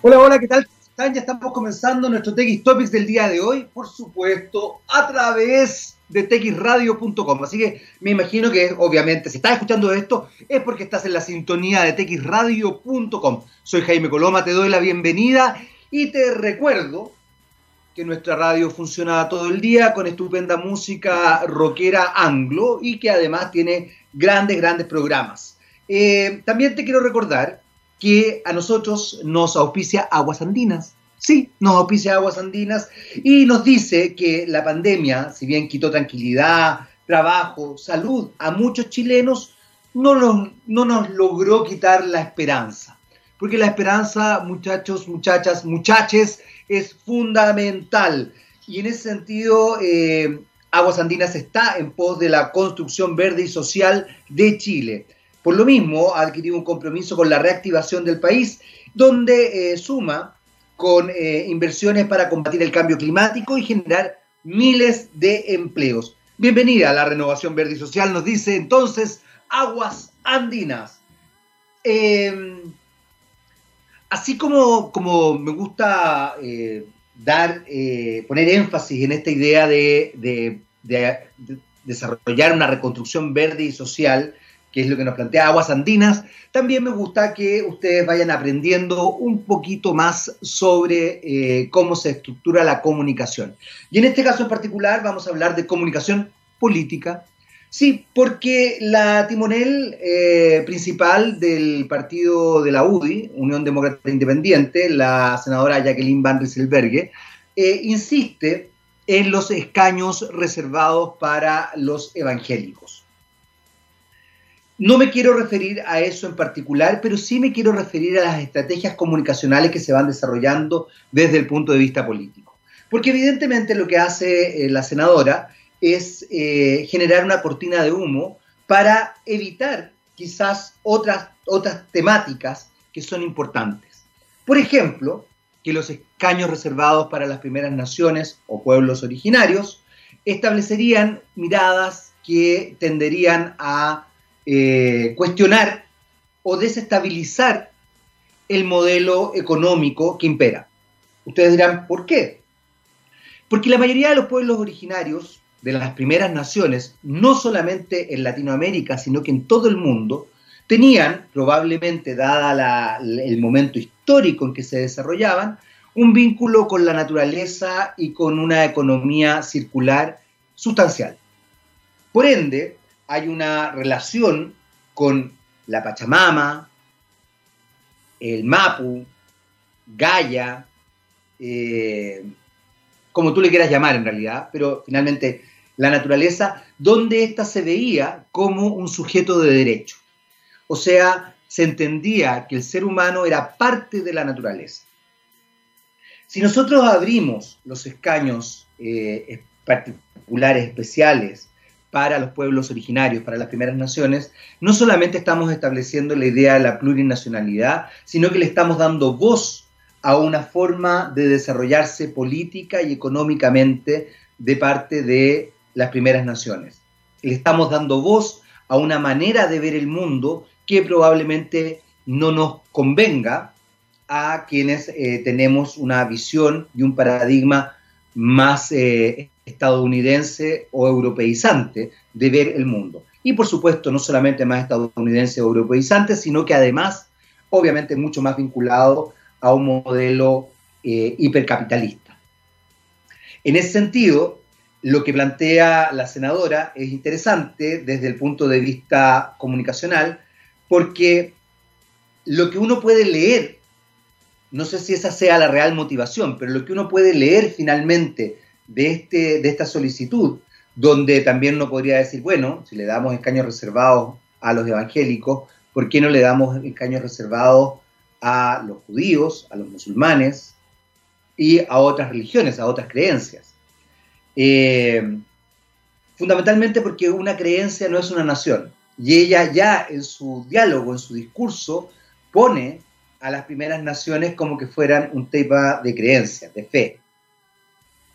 Hola, hola, ¿qué tal? Ya estamos comenzando nuestro TX Topics del día de hoy, por supuesto, a través de texradio.com. Así que me imagino que, obviamente, si estás escuchando esto, es porque estás en la sintonía de texradio.com. Soy Jaime Coloma, te doy la bienvenida y te recuerdo que nuestra radio funciona todo el día con estupenda música rockera anglo y que además tiene grandes, grandes programas. Eh, también te quiero recordar que a nosotros nos auspicia Aguas Andinas. Sí, nos auspicia Aguas Andinas y nos dice que la pandemia, si bien quitó tranquilidad, trabajo, salud a muchos chilenos, no nos, no nos logró quitar la esperanza. Porque la esperanza, muchachos, muchachas, muchaches, es fundamental. Y en ese sentido, eh, Aguas Andinas está en pos de la construcción verde y social de Chile. Por lo mismo, ha adquirido un compromiso con la reactivación del país, donde eh, suma con eh, inversiones para combatir el cambio climático y generar miles de empleos. Bienvenida a la renovación verde y social, nos dice entonces Aguas Andinas. Em, así como, como me gusta eh, dar, poner énfasis en esta idea de desarrollar una reconstrucción verde y social, que es lo que nos plantea Aguas Andinas, también me gusta que ustedes vayan aprendiendo un poquito más sobre eh, cómo se estructura la comunicación. Y en este caso en particular vamos a hablar de comunicación política. Sí, porque la timonel eh, principal del partido de la UDI, Unión Demócrata Independiente, la senadora Jacqueline Van Rieselberghe, eh, insiste en los escaños reservados para los evangélicos. No me quiero referir a eso en particular, pero sí me quiero referir a las estrategias comunicacionales que se van desarrollando desde el punto de vista político. Porque evidentemente lo que hace eh, la senadora es eh, generar una cortina de humo para evitar quizás otras, otras temáticas que son importantes. Por ejemplo, que los escaños reservados para las primeras naciones o pueblos originarios establecerían miradas que tenderían a eh, cuestionar o desestabilizar el modelo económico que impera. Ustedes dirán, ¿por qué? Porque la mayoría de los pueblos originarios de las primeras naciones, no solamente en Latinoamérica, sino que en todo el mundo, tenían, probablemente dada el momento histórico en que se desarrollaban, un vínculo con la naturaleza y con una economía circular sustancial. Por ende, hay una relación con la Pachamama, el Mapu, Gaia, eh, como tú le quieras llamar en realidad, pero finalmente la naturaleza, donde ésta se veía como un sujeto de derecho. O sea, se entendía que el ser humano era parte de la naturaleza. Si nosotros abrimos los escaños eh, particulares, especiales, para los pueblos originarios, para las primeras naciones, no solamente estamos estableciendo la idea de la plurinacionalidad, sino que le estamos dando voz a una forma de desarrollarse política y económicamente de parte de las primeras naciones. Le estamos dando voz a una manera de ver el mundo que probablemente no nos convenga a quienes eh, tenemos una visión y un paradigma más eh, estadounidense o europeizante de ver el mundo. Y por supuesto, no solamente más estadounidense o europeizante, sino que además, obviamente, mucho más vinculado a un modelo eh, hipercapitalista. En ese sentido, lo que plantea la senadora es interesante desde el punto de vista comunicacional, porque lo que uno puede leer, no sé si esa sea la real motivación, pero lo que uno puede leer finalmente de, este, de esta solicitud, donde también uno podría decir, bueno, si le damos escaños reservados a los evangélicos, ¿por qué no le damos escaños reservados a los judíos, a los musulmanes y a otras religiones, a otras creencias? Eh, fundamentalmente porque una creencia no es una nación. Y ella ya en su diálogo, en su discurso, pone a las primeras naciones como que fueran un tema de creencia, de fe.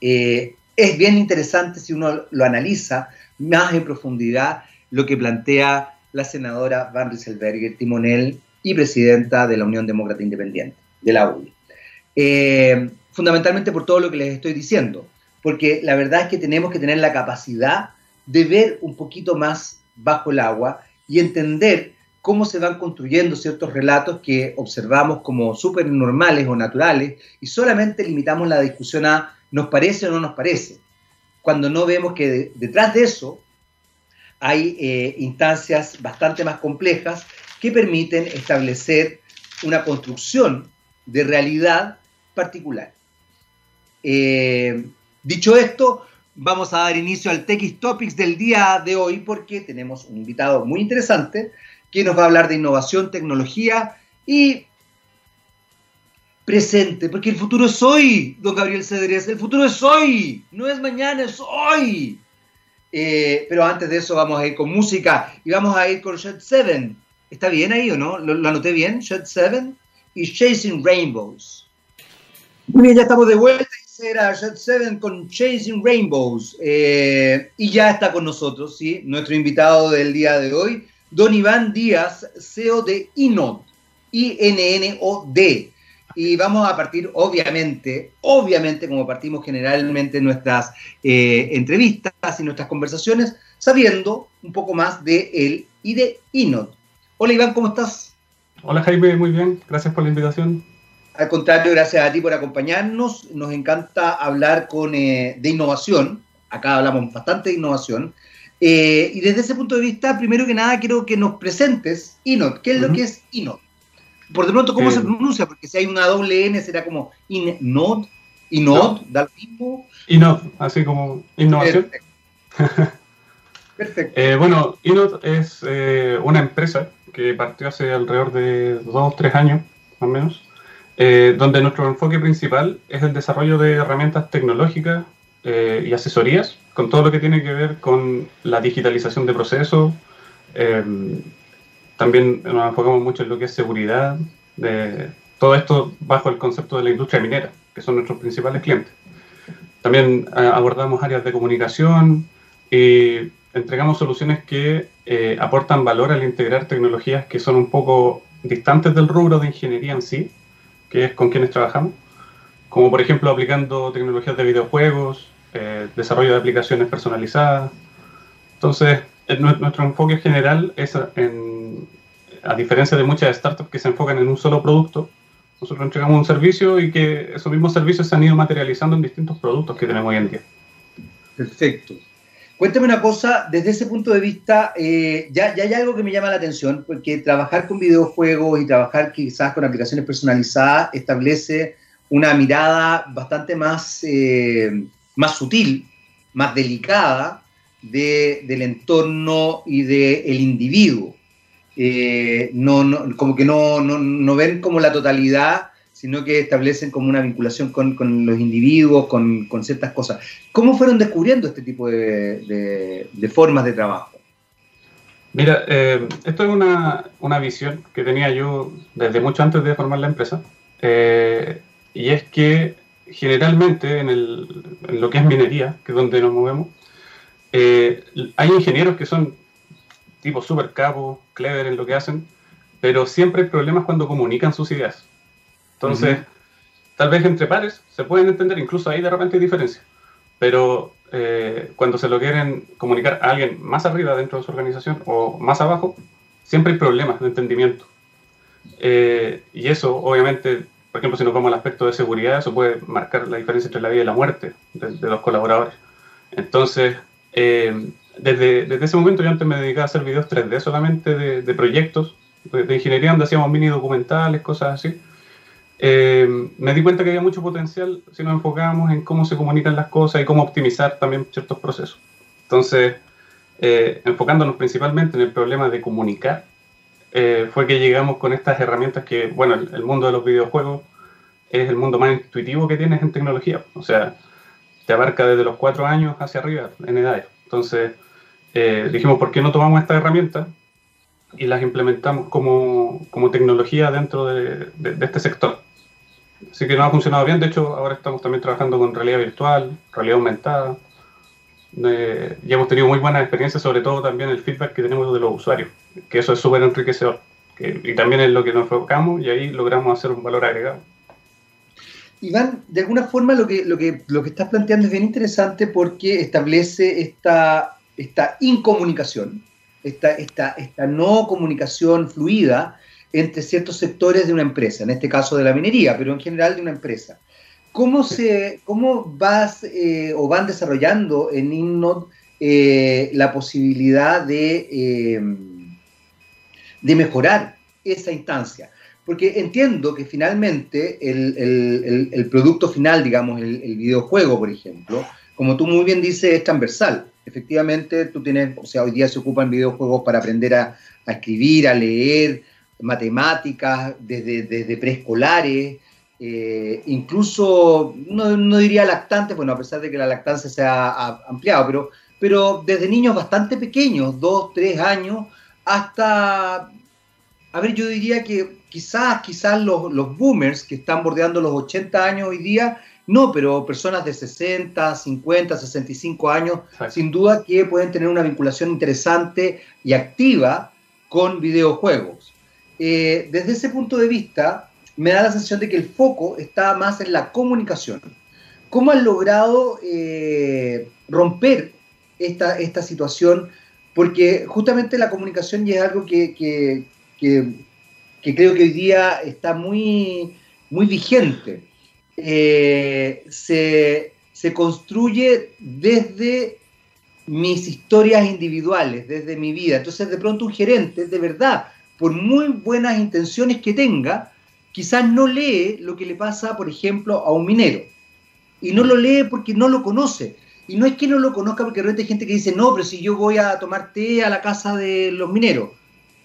Eh, es bien interesante si uno lo analiza más en profundidad lo que plantea la senadora Van Rieselberger, timonel y presidenta de la Unión Demócrata Independiente, de la UDI. Eh, fundamentalmente por todo lo que les estoy diciendo, porque la verdad es que tenemos que tener la capacidad de ver un poquito más bajo el agua y entender cómo se van construyendo ciertos relatos que observamos como súper normales o naturales y solamente limitamos la discusión a nos parece o no nos parece, cuando no vemos que detrás de eso hay eh, instancias bastante más complejas que permiten establecer una construcción de realidad particular. Eh, dicho esto, vamos a dar inicio al TX Topics del día de hoy porque tenemos un invitado muy interesante que nos va a hablar de innovación, tecnología y presente, porque el futuro es hoy, don Gabriel Cedrés, el futuro es hoy, no es mañana, es hoy. Eh, pero antes de eso vamos a ir con música y vamos a ir con Shed 7. ¿Está bien ahí o no? ¿Lo, anoté bien? Shed 7 y Chasing Rainbows. Muy bien, ya estamos de vuelta. Era Shed 7 con Chasing Rainbows. Eh, y ya está con nosotros, ¿sí? Nuestro invitado del día de hoy, don Iván Díaz, CEO de INOD. I-N-N-O-D. Y vamos a partir, obviamente, obviamente, como partimos generalmente en nuestras eh, entrevistas y nuestras conversaciones, sabiendo un poco más de él y de INOD. Hola Iván, ¿cómo estás? Hola Jaime, muy bien, gracias por la invitación. Al contrario, gracias a ti por acompañarnos. Nos encanta hablar con, eh, de innovación. Acá hablamos bastante de innovación. Eh, y desde ese punto de vista, primero que nada, quiero que nos presentes INOD. ¿Qué es lo que es INOD? Por de pronto, ¿cómo se pronuncia? Porque si hay una doble N, será como INOD. INOD, no. da lo mismo. INOD, así como innovación. Perfecto. Perfecto. Eh, bueno, INOD es eh, una empresa que partió hace alrededor de dos o tres años, más o menos, eh, donde nuestro enfoque principal es el desarrollo de herramientas tecnológicas y asesorías con todo lo que tiene que ver con la digitalización de procesos. Eh, también nos enfocamos mucho en lo que es seguridad, de todo esto bajo el concepto de la industria minera, que son nuestros principales clientes. También abordamos áreas de comunicación y entregamos soluciones que eh, aportan valor al integrar tecnologías que son un poco distantes del rubro de ingeniería en sí, que es con quienes trabajamos, como por ejemplo aplicando tecnologías de videojuegos, eh, desarrollo de aplicaciones personalizadas. Entonces, nuestro enfoque general es, en, a diferencia de muchas startups que se enfocan en un solo producto, nosotros entregamos un servicio y que esos mismos servicios se han ido materializando en distintos productos que tenemos hoy en día. Perfecto. Cuéntame una cosa, desde ese punto de vista, eh, ya, ya, hay algo que me llama la atención, porque trabajar con videojuegos y trabajar quizás con aplicaciones personalizadas establece una mirada bastante más, eh, más sutil, más delicada de, del entorno y del individuo. Eh, no, no, como que no, no, no ven como la totalidad sino que establecen como una vinculación con, con los individuos, con, con, ciertas cosas. ¿Cómo fueron descubriendo este tipo de, de, de formas de trabajo? Mira, eh, esto es una, una, visión que tenía yo desde mucho antes de formar la empresa, eh, y es que generalmente en, el, en, lo que es minería, que es donde nos movemos, hay ingenieros que son tipo super capos, clever en lo que hacen, pero siempre hay problemas cuando comunican sus ideas. Entonces, uh -huh. tal vez entre pares se pueden entender, incluso ahí de repente hay diferencia. Pero eh, cuando se lo quieren comunicar a alguien más arriba dentro de su organización o más abajo, siempre hay problemas de entendimiento. Eh, y eso, obviamente, por ejemplo, si nos vamos al aspecto de seguridad, eso puede marcar la diferencia entre la vida y la muerte de, de los colaboradores. Entonces, eh, desde, ese momento yo antes me dedicaba a hacer videos 3D solamente de, proyectos de, de, ingeniería donde hacíamos mini documentales, cosas así. Eh, me di cuenta que había mucho potencial si nos enfocábamos en cómo se comunican las cosas y cómo optimizar también ciertos procesos. Entonces, eh, enfocándonos principalmente en el problema de comunicar, eh, fue que llegamos con estas herramientas que, bueno, el, el, mundo de los videojuegos es el mundo más intuitivo que tienes en tecnología. O sea, te abarca desde los cuatro años hacia arriba en edades. Entonces, eh, dijimos, ¿por qué no tomamos estas herramientas y las implementamos como, como tecnología dentro de, de, este sector? Así que nos ha funcionado bien. De hecho, ahora estamos también trabajando con realidad virtual, realidad aumentada. Eh, y hemos tenido muy buenas experiencias, sobre todo también el feedback que tenemos de los usuarios, que eso es súper enriquecedor. Que, y también es lo que nos enfocamos y ahí logramos hacer un valor agregado. Iván, de alguna forma lo que, lo, que, lo que estás planteando es bien interesante porque establece esta, esta incomunicación, esta, esta, esta no comunicación fluida entre ciertos sectores de una empresa, en este caso de la minería, pero en general de una empresa. ¿Cómo, se, cómo vas eh, o van desarrollando en INNOD eh, la posibilidad de, eh, de mejorar esa instancia? porque entiendo que finalmente el, producto final, digamos, el, videojuego, por ejemplo, como tú muy bien dices, es transversal. Efectivamente, tú tienes, o sea, hoy día se ocupan videojuegos para aprender a, escribir, a leer, matemáticas, desde, desde preescolares, eh, incluso, no, diría lactantes, bueno, a pesar de que la lactancia se ha, ampliado, pero, pero desde niños bastante pequeños, dos, tres años, hasta, a ver, yo diría que quizás, quizás los, los, boomers que están bordeando los 80 años hoy día, no, pero personas de 60, 50, 65 años, sin duda que pueden tener una vinculación interesante y activa con videojuegos. Eh, desde ese punto de vista, me da la sensación de que el foco está más en la comunicación. ¿Cómo han logrado eh, romper esta, esta situación? Porque justamente la comunicación ya es algo que, que que creo que hoy día está muy, muy vigente. Eh, se, construye desde mis historias individuales, desde mi vida. Entonces, de pronto, un gerente, de verdad, por muy buenas intenciones que tenga, quizás no lee lo que le pasa, por ejemplo, a un minero. Y no lo lee porque no lo conoce. Y no es que no lo conozca porque de repente hay gente que dice, no, pero si yo voy a tomar té a la casa de los mineros.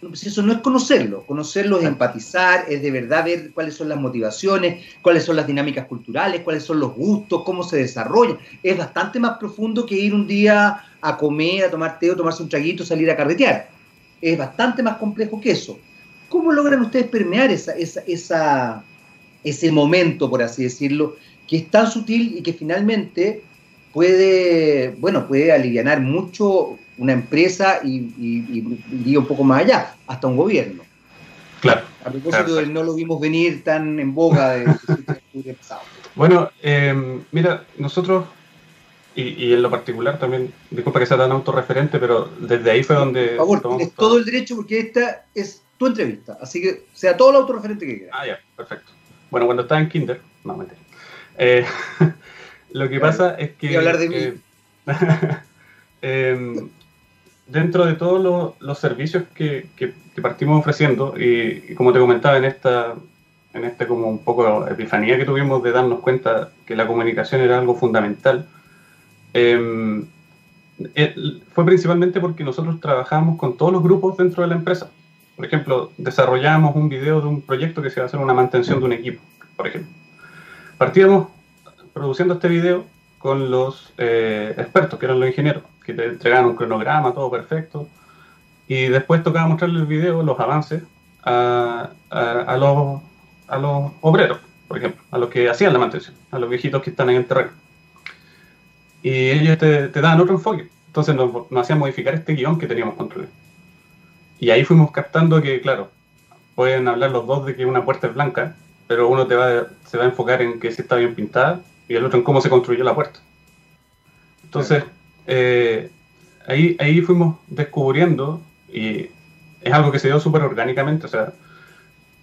Pues eso no es conocerlo, conocerlo es empatizar, es de verdad ver cuáles son las motivaciones, cuáles son las dinámicas culturales, cuáles son los gustos, cómo se desarrolla. Es bastante más profundo que ir un día a comer, a tomar té o tomarse un traguito, salir a carretear. Es bastante más complejo que eso. ¿Cómo logran ustedes permear esa, esa, ese momento, por así decirlo, que es tan sutil y que finalmente puede, bueno, puede aliviar mucho una empresa y, y, un poco más allá, hasta un gobierno. Claro. A propósito del no lo vimos venir tan en boga de, pasado. Bueno, eh, mira, nosotros, y, en lo particular también, disculpa que sea tan autorreferente, pero desde ahí fue donde... Por favor, tienes todo el derecho porque esta es tu entrevista, así que sea todo lo autorreferente que quieras. Ah, ya, perfecto. Bueno, cuando estaba en Kinder, no, mentira. Eh, lo que pasa es que... Y hablar de mí. Eh, eh dentro de todos los, servicios que, partimos ofreciendo, y, como te comentaba en esta, en este como un poco epifanía que tuvimos de darnos cuenta que la comunicación era algo fundamental, em, eh, fue principalmente porque nosotros trabajamos con todos los grupos dentro de la empresa. Por ejemplo, desarrollamos un video de un proyecto que se va a hacer una mantención de un equipo, por ejemplo. Partíamos produciendo este video con los eh, expertos, que eran los ingenieros que te entregaban un cronograma, todo perfecto. Y después tocaba mostrarle el video, los avances, a, los, a los obreros, por ejemplo, a los que hacían la mantención, a los viejitos que están en el terreno. Y ellos te, te daban otro enfoque. Entonces nos, hacían modificar este guion que teníamos controlado. Y ahí fuimos captando que, claro, pueden hablar los dos de que una puerta es blanca, pero uno te va, se va a enfocar en que si está bien pintada y el otro en cómo se construyó la puerta. Entonces, eh, ahí, ahí fuimos descubriendo, y es algo que se dio súper orgánicamente, o sea,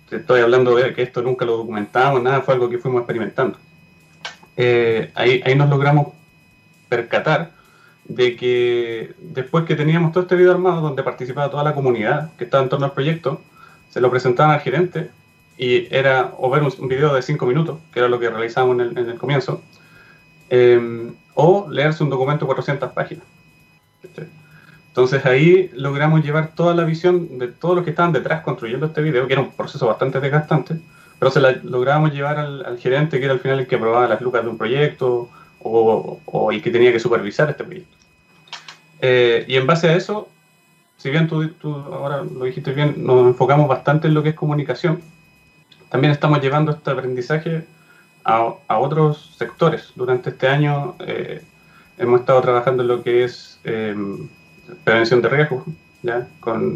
te estoy hablando de que esto nunca lo documentamos, nada, fue algo que fuimos experimentando. Eh, ahí, ahí nos logramos percatar de que después que teníamos todo este video armado donde participaba toda la comunidad que estaba en torno al proyecto, se lo presentaban al gerente y era o ver un, video de 5 minutos, que era lo que realizábamos en el, en el comienzo, eh, o leerse un documento de 400 páginas. Entonces ahí logramos llevar toda la visión de todos los que estaban detrás construyendo este video, que era un proceso bastante desgastante, pero se la logramos llevar al, gerente, que era al final el que aprobaba las lucas de un proyecto o, el que tenía que supervisar este proyecto. Eh, y en base a eso, si bien tú, ahora lo dijiste bien, nos enfocamos bastante en lo que es comunicación, también estamos llevando este aprendizaje a, otros sectores. Durante este año eh, hemos estado trabajando en lo que es em, prevención de riesgos,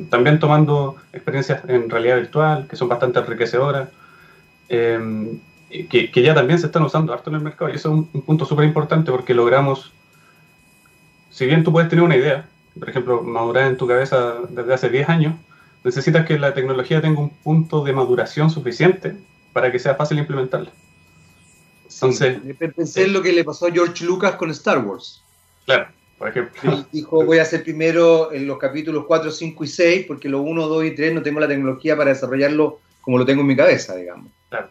también tomando experiencias en realidad virtual, que son bastante enriquecedoras. Em, que, ya también se están usando harto en el mercado. Y eso es un, punto súper importante porque logramos, si bien tú puedes tener una idea, por ejemplo, madurar en tu cabeza desde hace 10 años, necesitas que la tecnología tenga un punto de maduración suficiente para que sea fácil implementarla. Entonces, pensé en lo que le pasó a George Lucas con Star Wars. Claro, por ejemplo. dijo, voy a hacer primero en los capítulos 4, 5 y 6, porque los 1, 2 y 3 no tengo la tecnología para desarrollarlo como lo tengo en mi cabeza, digamos. Claro.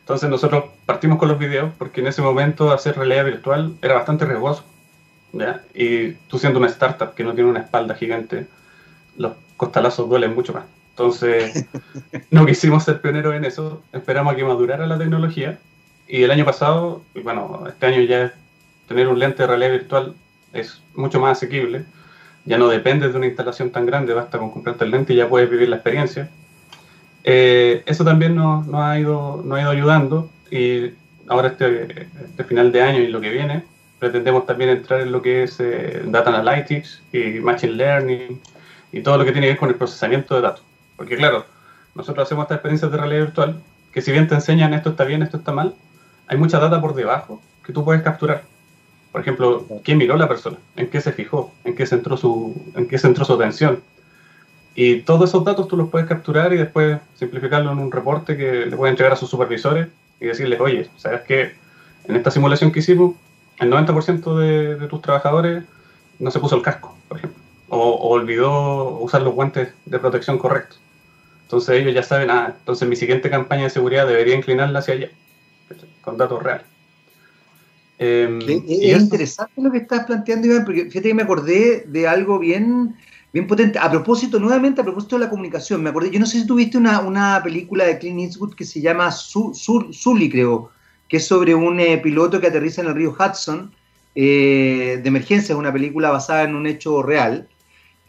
Entonces nosotros partimos con los videos porque en ese momento hacer realidad virtual era bastante riesgoso. ¿ya? Y tú siendo una startup que no tiene una espalda gigante, los costalazos duelen mucho más. Entonces, no quisimos ser pioneros en eso, esperamos a que madurara la tecnología y el año pasado, bueno, este año ya tener un lente de realidad virtual es mucho más asequible, ya no depende de una instalación tan grande, basta con comprarte el lente y ya puedes vivir la experiencia. Eh, eso también nos, ha ido, nos ha ido ayudando y ahora este, este final de año y lo que viene pretendemos también entrar en lo que es eh, Data Analytics y Machine Learning y todo lo que tiene que ver con el procesamiento de datos. Porque claro, nosotros hacemos estas experiencias de realidad virtual que si bien te enseñan esto está bien, esto está mal, hay mucha data por debajo que tú puedes capturar. Por ejemplo, ¿quién miró la persona? ¿En qué se fijó? ¿En qué centró su, en qué centró su atención? Y todos esos datos tú los puedes capturar y después simplificarlo en un reporte que le puedes entregar a sus supervisores y decirles, oye, ¿sabes qué? En esta simulación que hicimos, el 90% de, de, tus trabajadores no se puso el casco, por ejemplo, o, o, olvidó usar los guantes de protección correctos. Entonces ellos ya saben, ah, entonces mi siguiente campaña de seguridad debería inclinarla hacia allá, con datos reales. Em, es, interesante lo que estás planteando, Iván, porque fíjate que me acordé de algo bien, bien potente. A propósito, nuevamente, a propósito de la comunicación, me acordé, yo no sé si tuviste una, una película de Clint Eastwood que se llama Sully, creo, que es sobre un eh, piloto que aterriza en el río Hudson eh, de emergencia, es una película basada en un hecho real.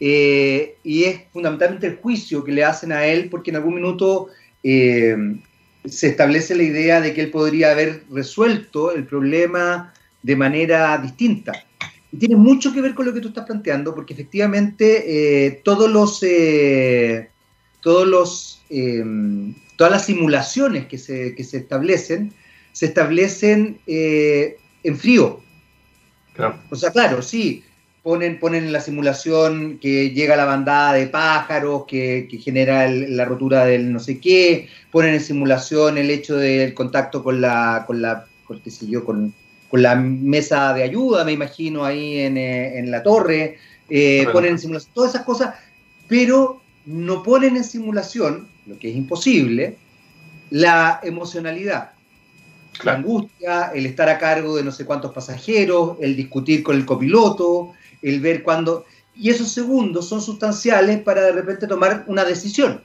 Eh, y es fundamentalmente el juicio que le hacen a él, porque en algún minuto se establece la idea de que él podría haber resuelto el problema de manera distinta. Y tiene mucho que ver con lo que tú estás planteando, porque efectivamente eh, todos los, eh, todos los, em, todas las simulaciones que se, que se establecen, se establecen eh, en frío. O sea, claro, sí, ponen, ponen en la simulación que llega la bandada de pájaros, que, genera la rotura del no sé qué, ponen en simulación el hecho del contacto con la, con la, con, qué sé yo, con, la mesa de ayuda, me imagino, ahí en, eh, la torre, eh, ponen en simulación todas esas cosas, pero no ponen en simulación, lo que es imposible, la emocionalidad. La angustia, el estar a cargo de no sé cuántos pasajeros, el discutir con el copiloto, el ver cuándo... Y esos segundos son sustanciales para de repente tomar una decisión.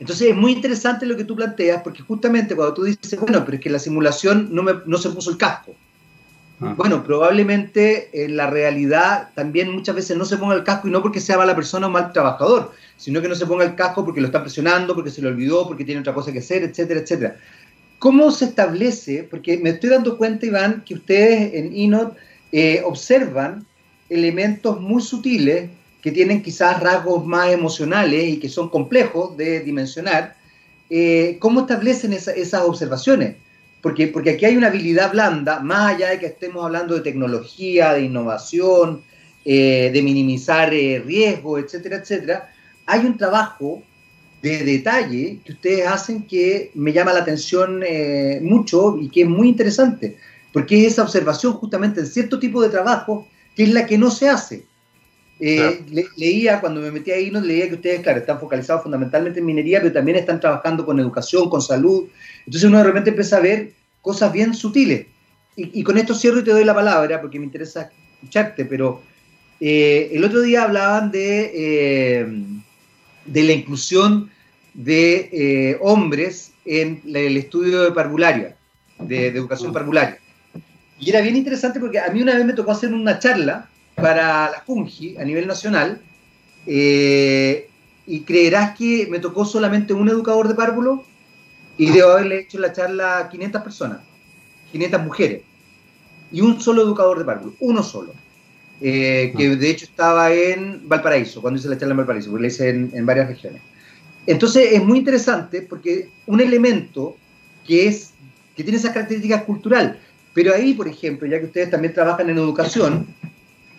Entonces es muy interesante lo que tú planteas, porque justamente cuando tú dices, bueno, pero es que la simulación no, me, no se puso el casco. Ah. Bueno, probablemente en la realidad también muchas veces no se ponga el casco y no porque sea mala persona o mal trabajador, sino que no se ponga el casco porque lo está presionando, porque se lo olvidó, porque tiene otra cosa que hacer, etcétera, etcétera. ¿Cómo se establece? Porque me estoy dando cuenta, Iván, que ustedes en INOT eh, observan elementos muy sutiles que tienen quizás rasgos más emocionales y que son complejos de dimensionar, eh, ¿cómo establecen esas observaciones? Porque, porque aquí hay una habilidad blanda, más allá de que estemos hablando de tecnología, de innovación, eh, de minimizar riesgos, etcétera, etcétera, hay un trabajo de detalle que ustedes hacen que me llama la atención mucho y que es muy interesante porque es esa observación justamente en cierto tipo de trabajo que es la que no se hace. Eh, leía, cuando me metí ahí, no leía que ustedes, claro, están focalizados fundamentalmente en minería, pero también están trabajando con educación, con salud. Entonces uno de repente empieza a ver cosas bien sutiles. Y, con esto cierro y te doy la palabra, porque me interesa escucharte, pero eh, el otro día hablaban de, eh, de la inclusión de hombres en el estudio de parvularia, de educación parvularia. Y era bien interesante porque a mí una vez me tocó hacer una charla para la Fungi a nivel nacional. Eh, y creerás que me tocó solamente un educador de párvulo y debo haberle hecho la charla a 500 personas, 500 mujeres. Y un solo educador de párvulo, uno solo. Eh, que ah. de hecho estaba en Valparaíso, cuando hice la charla en Valparaíso, porque la hice en, en varias regiones. Entonces es muy interesante porque un elemento que, es, que tiene esas características cultural. Pero ahí, por ejemplo, ya que ustedes también trabajan en educación,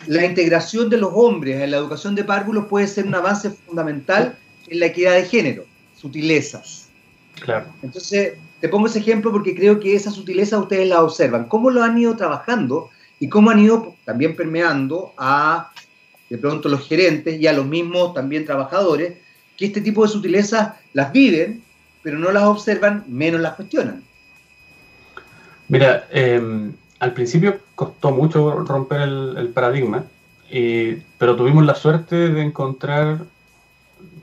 la integración de los hombres en la educación de párvulos puede ser un avance fundamental en la equidad de género, sutilezas. Claro. Entonces, te pongo ese ejemplo porque creo que esas sutilezas ustedes las observan. ¿Cómo lo han ido trabajando y cómo han ido también permeando a, de pronto, los gerentes y a los mismos también trabajadores, que este tipo de sutilezas las viven, pero no las observan, menos las cuestionan? Mira, em, al principio costó mucho romper el, paradigma, pero tuvimos la suerte de encontrar,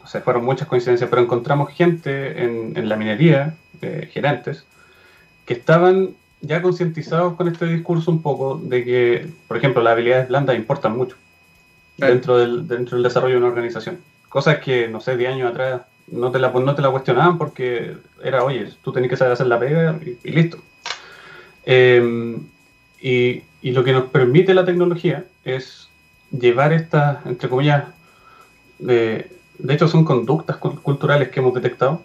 o sea, fueron muchas coincidencias, pero encontramos gente en, la minería, gerentes, que estaban ya concientizados con este discurso un poco de que, por ejemplo, las habilidades blandas importan mucho dentro, del, dentro del desarrollo de una organización. Cosas que, no sé, de años atrás no te la, no te la cuestionaban porque era, oye, tú tenés que saber hacer la pega y, listo. Em, y, y, lo que nos permite la tecnología es llevar estas, entre comillas, de, de hecho son conductas culturales que hemos detectado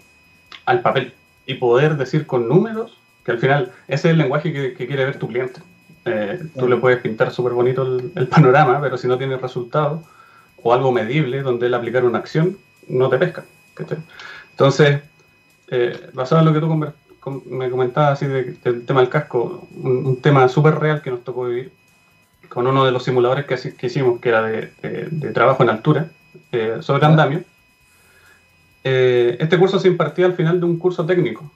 al papel y poder decir con números que al final ese es el lenguaje que, quiere ver tu cliente. Eh, tú le puedes pintar súper bonito el, panorama, pero si no tienes resultados o algo medible donde él aplicar una acción, no te pesca. Entonces, eh, basado en lo que tú me comentabas así del tema del casco, un, tema súper real que nos tocó vivir con uno de los simuladores que, que hicimos, que era de, trabajo en altura, eh, sobre andamio. este curso se impartía al final de un curso técnico,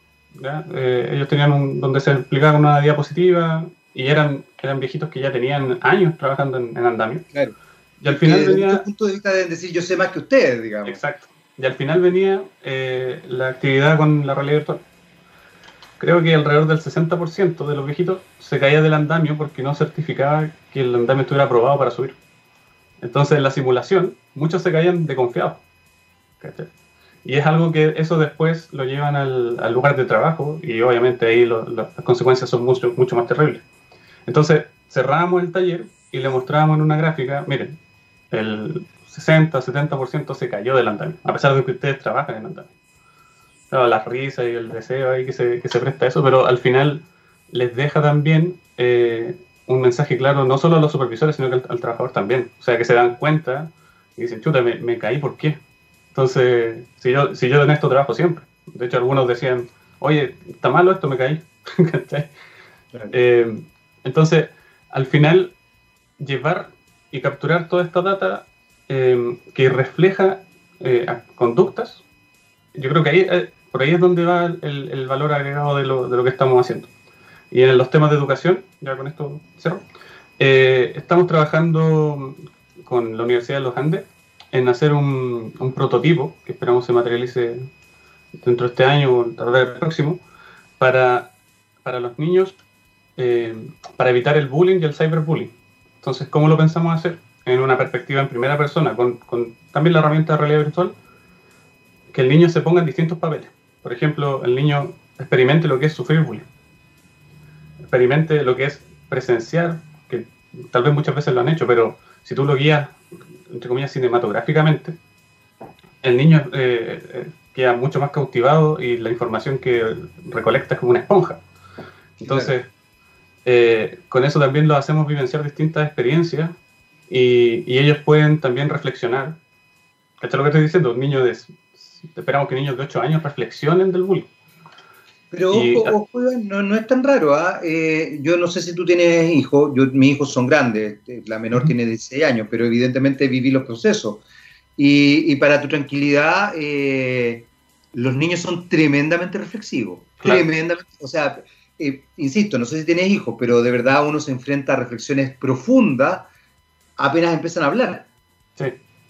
eh, ellos tenían un, donde se explicaba una diapositiva y eran, eran viejitos que ya tenían años trabajando en, andamio. Claro. Y al final venía... Desde punto de vista de decir yo sé más que ustedes, digamos. Exacto. Y al final venía eh, la actividad con la realidad virtual. Creo que alrededor del 60% de los viejitos se caía del andamio porque no certificaba que el andamio estuviera aprobado para subir. Entonces en la simulación muchos se caían de confiados. Y es algo que eso después lo llevan al, lugar de trabajo y obviamente ahí las consecuencias son mucho, mucho más terribles. Entonces cerrábamos el taller y le mostrábamos en una gráfica, miren, el 60, 70% se cayó del andamio, a pesar de que ustedes trabajan en andamio. Claro, las risas y el deseo ahí que se, que se presta a eso, pero al final les deja también eh, un mensaje claro, no solo a los supervisores, sino que al, trabajador también. O sea, que se dan cuenta y dicen, chuta, me, me caí, ¿por qué? Entonces, si yo, si yo en esto trabajo siempre. De hecho, algunos decían, oye, está malo esto, me caí. Eh, entonces, al final, llevar y capturar toda esta data eh, que refleja eh, conductas, yo creo que ahí, por ahí es donde va el, valor agregado de lo, de lo, que estamos haciendo. Y en los temas de educación, ya con esto cierro, estamos trabajando con la Universidad de los Andes en hacer un, prototipo que esperamos se materialice dentro de este año o tal vez el próximo para, para los niños eh, para evitar el bullying y el cyberbullying. Entonces, ¿cómo lo pensamos hacer? En una perspectiva en primera persona, con, con también la herramienta de realidad virtual, que el niño se ponga en distintos papeles. Por ejemplo, el niño experimente lo que es sufrir bullying, experimente lo que es presenciar, que tal vez muchas veces lo han hecho, pero si tú lo guías entre comillas, cinematográficamente, el niño eh, eh, queda mucho más cautivado y la información que recolecta es como una esponja. Entonces, eh, con eso también lo hacemos vivenciar distintas experiencias y, ellos pueden también reflexionar. ¿Cachai lo que estoy diciendo? Un niño de, esperamos que niños de 8 años reflexionen del bullying. Pero ojo, no, es tan raro. ¿ah? Eh, yo no sé si tú tienes hijos, yo, mis hijos son grandes, eh, la menor tiene 16 años, pero evidentemente viví los procesos. Y, para tu tranquilidad, eh, los niños son tremendamente reflexivos. Tremendamente, o sea, insisto, no sé si tienes hijos, pero de verdad uno se enfrenta a reflexiones profundas apenas empiezan a hablar.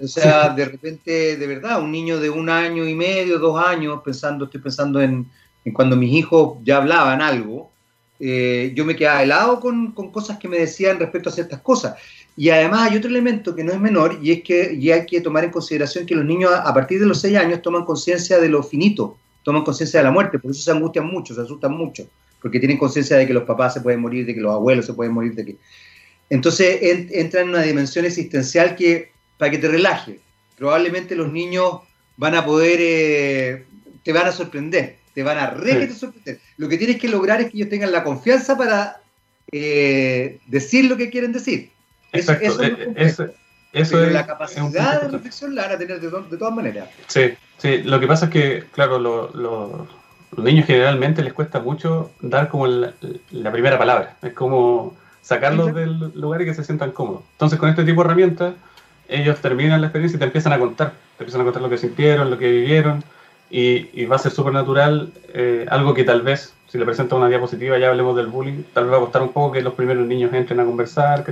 O sea, de repente, de verdad, un niño de un año y medio, dos años, pensando, estoy pensando en, cuando mis hijos ya hablaban algo, eh, yo me quedaba helado con, con, cosas que me decían respecto a ciertas cosas. Y además hay otro elemento que no es menor y es que ya hay que tomar en consideración que los niños a partir de los seis años toman conciencia de lo finito, toman conciencia de la muerte, por eso se angustian mucho, se asustan mucho, porque tienen conciencia de que los papás se pueden morir, de que los abuelos se pueden morir, de que... Entonces entran en una dimensión existencial que, para que te relaje, probablemente los niños van a poder, eh, te van a sorprender te van a re que sorprender. Lo que tienes que lograr es que ellos tengan la confianza para eh, decir lo que quieren decir. Exacto. Eso, es Pero la capacidad de reflexión la van a tener de, todas maneras. Sí, sí. Lo que pasa es que, claro, los niños generalmente les cuesta mucho dar como la, primera palabra. Es como sacarlos del lugar y que se sientan cómodos. Entonces, con este tipo de herramientas, ellos terminan la experiencia y te empiezan a contar. Te empiezan a contar lo que sintieron, lo que vivieron. Y, va a ser súper natural, eh, algo que tal vez, si le presento una diapositiva, ya hablemos del bullying, tal vez va a costar un poco que los primeros niños entren a conversar.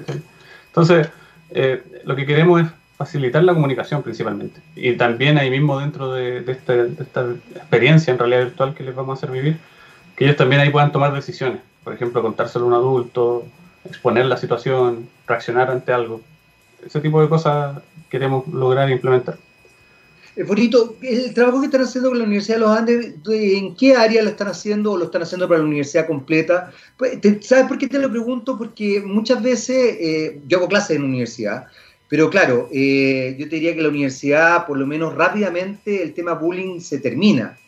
Entonces, eh, lo que queremos es facilitar la comunicación principalmente. Y también ahí mismo dentro de, este, esta experiencia en realidad virtual que les vamos a hacer vivir, que ellos también ahí puedan tomar decisiones. Por ejemplo, contárselo a un adulto, exponer la situación, reaccionar ante algo. Ese tipo de cosas queremos lograr implementar. Es bonito, el trabajo que están haciendo con la Universidad de los Andes, ¿en qué área lo están haciendo o lo están haciendo para la universidad completa? Pues, ¿Sabes por qué te lo pregunto? Porque muchas veces eh, yo hago clases en universidad, pero claro, eh, yo te diría que la universidad, por lo menos rápidamente, el tema bullying se termina.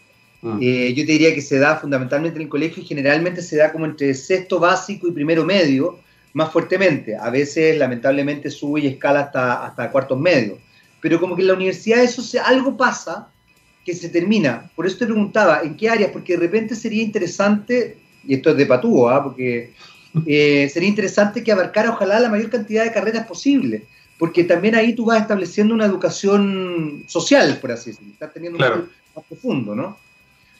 Ah. Eh, yo te diría que se da fundamentalmente en el colegio y generalmente se da como entre sexto básico y primero medio, más fuertemente. A veces, lamentablemente, sube y escala hasta, hasta cuartos medios pero como que en la universidad eso se, algo pasa que se termina. Por eso te preguntaba, ¿en qué áreas? Porque de repente sería interesante, y esto es de patúo, ¿ah? porque eh, sería interesante que abarcara ojalá la mayor cantidad de carreras posible, porque también ahí tú vas estableciendo una educación social, por así decirlo, estás teniendo un un más profundo, ¿no?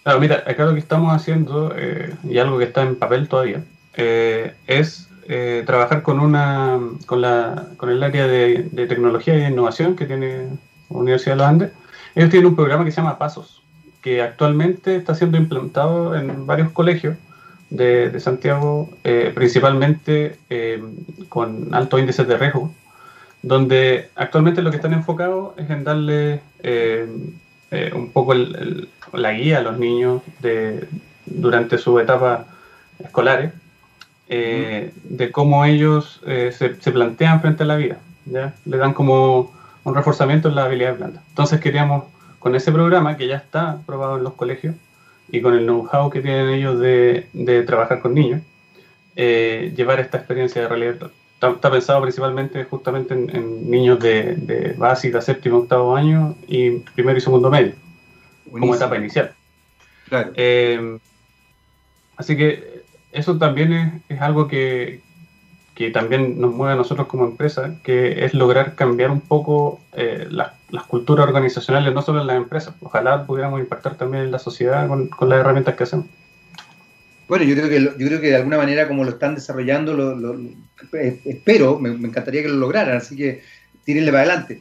Claro, mira, acá lo que estamos haciendo, eh, y algo que está en papel todavía, eh, es eh, trabajar con una con, la, con el área de, tecnología e innovación que tiene la Universidad de los Andes. Ellos tienen un programa que se llama Pasos, que actualmente está siendo implementado en varios colegios de, Santiago, eh, principalmente eh, con altos índices de riesgo, donde actualmente lo que están enfocados es en darle un poco la guía a los niños de, durante su etapa escolares eh, de cómo ellos eh, se, plantean frente a la vida. ¿ya? Le dan como un reforzamiento en la habilidad blanda. Entonces queríamos, con ese programa que ya está aprobado en los colegios y con el know-how que tienen ellos de, trabajar con niños, eh, llevar esta experiencia de realidad Está, pensado principalmente justamente en, niños de, básica, séptimo, octavo año y primero y segundo medio, como etapa inicial. así que eso también es, algo que, también nos mueve a nosotros como empresa, que es lograr cambiar un poco eh, las, culturas organizacionales, no solo en las empresas. Ojalá pudiéramos impactar también en la sociedad con, las herramientas que hacemos. Bueno, yo creo que yo creo que de alguna manera como lo están desarrollando, lo, eh, espero, me, encantaría que lo lograran, así que tírenle para adelante.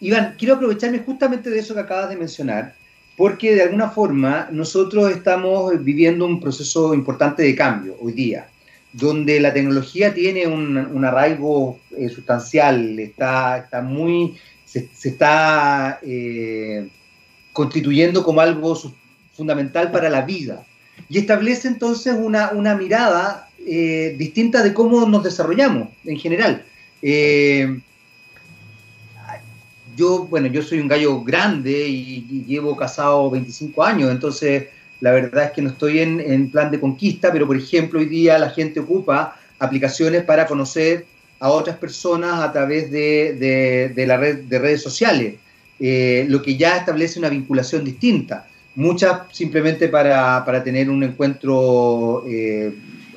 Iván, quiero aprovecharme justamente de eso que acabas de mencionar, porque de alguna forma nosotros estamos viviendo un proceso importante de cambio hoy día, donde la tecnología tiene un, arraigo eh, sustancial, está, muy, se, está eh, constituyendo como algo fundamental para la vida. Y establece entonces una, mirada eh, distinta de cómo nos desarrollamos en general yo, bueno, yo soy un gallo grande y, llevo casado 25 años, entonces la verdad es que no estoy en, plan de conquista, pero por ejemplo hoy día la gente ocupa aplicaciones para conocer a otras personas a través de, la red de redes sociales, eh, lo que ya establece una vinculación distinta. Muchas simplemente para, tener un encuentro eh,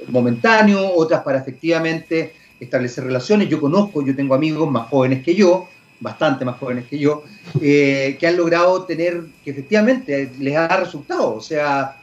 momentáneo, otras para efectivamente establecer relaciones. Yo conozco, yo tengo amigos más jóvenes que yo, bastante más jóvenes que yo, eh, que han logrado tener, que efectivamente les ha resultado. O sea,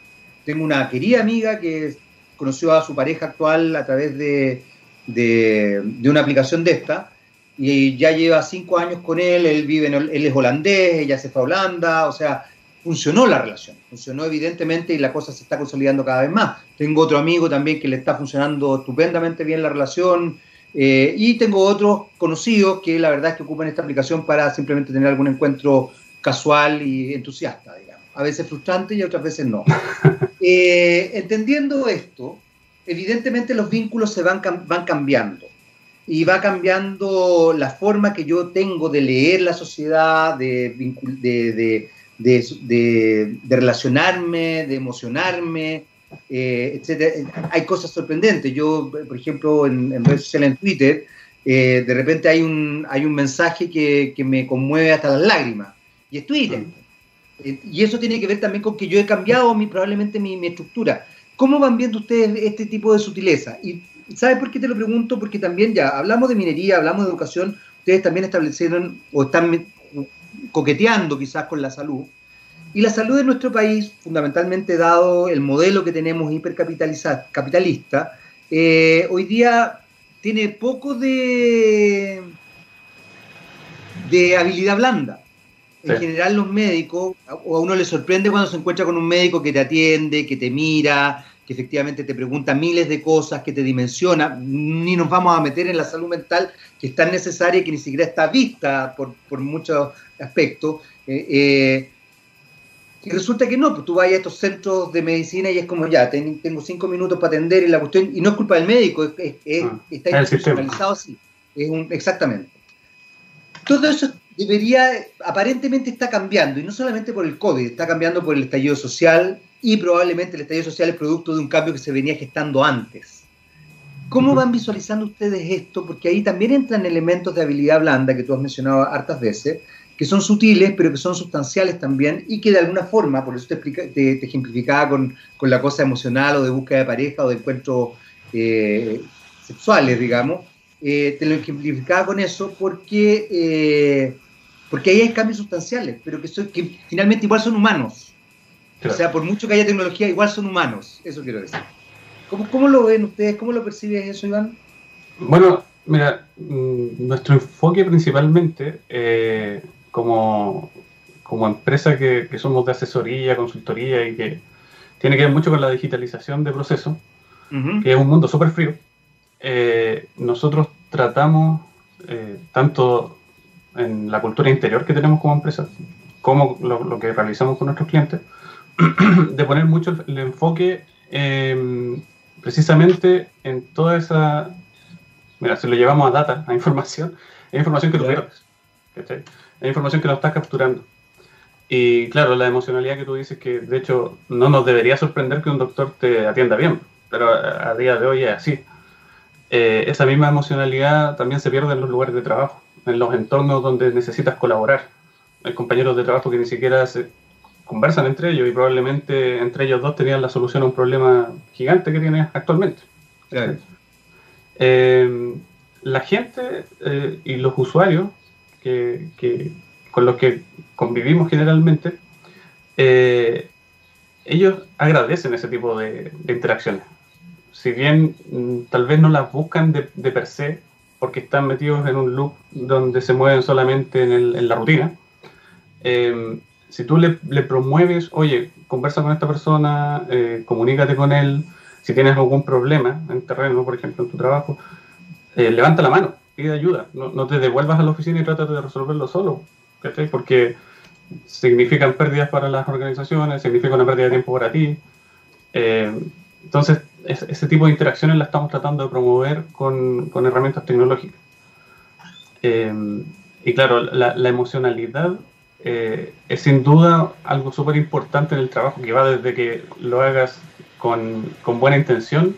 tengo una querida amiga que conoció a su pareja actual a través de, de, una aplicación de esta, y ya lleva cinco años con él, él vive en, él es holandés, ella se fue a Holanda, o sea, funcionó la relación, funcionó evidentemente y la cosa se está consolidando cada vez más. Tengo otro amigo también que le está funcionando estupendamente bien la relación, eh, y tengo otros conocidos que la verdad es que ocupan esta aplicación para simplemente tener algún encuentro casual y entusiasta, digamos. A veces frustrante y otras veces no. Eh, entendiendo esto, evidentemente los vínculos se van, van cambiando y va cambiando la forma que yo tengo de leer la sociedad, de, de, relacionarme, de emocionarme, eh, etc. Hay cosas sorprendentes. Yo, por ejemplo, en, en redes sociales, en Twitter, eh, de repente hay un, hay un mensaje que, me conmueve hasta las lágrimas, y es Twitter. Eh, y eso tiene que ver también con que yo he cambiado mi, probablemente mi, estructura. ¿Cómo van viendo ustedes este tipo de sutileza? Y ¿sabes por qué te lo pregunto? Porque también ya hablamos de minería, hablamos de educación, ustedes también establecieron o están coqueteando quizás con la salud. Y la salud de nuestro país, fundamentalmente dado el modelo que tenemos hipercapitalista, eh, hoy día tiene poco de, de habilidad blanda. En general los médicos, o a uno le sorprende cuando se encuentra con un médico que te atiende, que te mira, que efectivamente te pregunta miles de cosas, que te dimensiona, ni nos vamos a meter en la salud mental que es tan necesaria y que ni siquiera está vista por, por muchos aspectos. Eh, eh, y resulta que no, pues tú vas a estos centros de medicina y es como ya, tengo cinco minutos para atender y la cuestión, y no es culpa del médico, es, ah, está institucionalizado así. Es un, exactamente. Todo eso debería, aparentemente está cambiando, y no solamente por el COVID, está cambiando por el estallido social, y probablemente el estallido social es producto de un cambio que se venía gestando antes. ¿Cómo van visualizando ustedes esto? Porque ahí también entran elementos de habilidad blanda que tú has mencionado hartas veces, que son sutiles, pero que son sustanciales también y que de alguna forma, por eso te, te, ejemplificaba con, la cosa emocional o de búsqueda de pareja o de encuentros eh, sexuales, digamos, eh, te lo ejemplificaba con eso porque, eh, porque ahí hay cambios sustanciales, pero que, que finalmente igual son humanos. O sea, por mucho que haya tecnología, igual son humanos, eso quiero decir. ¿Cómo, cómo lo ven ustedes? ¿Cómo lo percibes eso, Iván? Bueno, mira, mm, nuestro enfoque principalmente como, como empresa que, somos de asesoría, consultoría y que tiene que ver mucho con la digitalización de procesos, que es un mundo súper frío, eh, nosotros tratamos eh, tanto en la cultura interior que tenemos como empresa, como lo, que realizamos con nuestros clientes, de poner mucho el, enfoque em, precisamente en toda esa, mira, si lo llevamos a data, a información, es información que tú pierdes es información que no estás capturando. Y claro, la emocionalidad que tú dices que de hecho no nos debería sorprender que un doctor te atienda bien, pero a, día de hoy es así. Eh, esa misma emocionalidad también se pierde en los lugares de trabajo, en los entornos donde necesitas colaborar. Hay compañeros de trabajo que ni siquiera se conversan entre ellos y probablemente entre ellos dos tenían la solución a un problema gigante que tienes actualmente. Eh, la gente eh, y los usuarios que, con los que convivimos generalmente, eh, ellos agradecen ese tipo de, interacciones. Si bien mm, tal vez no las buscan de, per se, porque están metidos en un loop donde se mueven solamente en, la rutina, eh, si tú le, promueves, oye, conversa con esta persona, eh, comunícate con él, si tienes algún problema en terreno, por ejemplo, en tu trabajo, levanta la mano pide ayuda, no, te devuelvas a la oficina y trata de resolverlo solo, Porque significan pérdidas para las organizaciones, significa una pérdida de tiempo para ti. Eh, entonces, ese tipo de interacciones las estamos tratando de promover con, herramientas tecnológicas. Eh, y claro, la, emocionalidad eh, es sin duda algo súper importante en el trabajo, que va desde que lo hagas con, con buena intención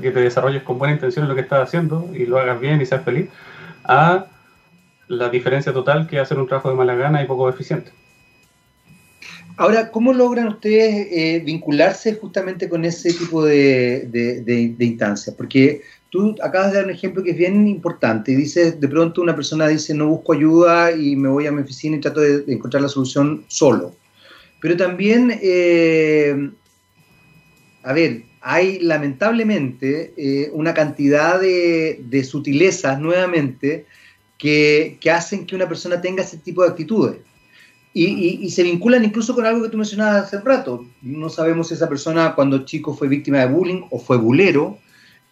que te desarrolles con buena intención en lo que estás haciendo y lo hagas bien y seas feliz, a la diferencia total que hacer un trabajo de mala gana y poco eficiente. Ahora, ¿cómo logran ustedes eh, vincularse justamente con ese tipo de, de, instancias? Porque tú acabas de dar un ejemplo que es bien importante y dices, de pronto una persona dice, no busco ayuda y me voy a mi oficina y trato de, encontrar la solución solo. Pero también, eh, a ver, hay lamentablemente eh, una cantidad de, sutilezas nuevamente que, hacen que una persona tenga ese tipo de actitudes. Y, se vinculan incluso con algo que tú mencionabas hace un rato. No sabemos si esa persona cuando chico fue víctima de bullying o fue bulero.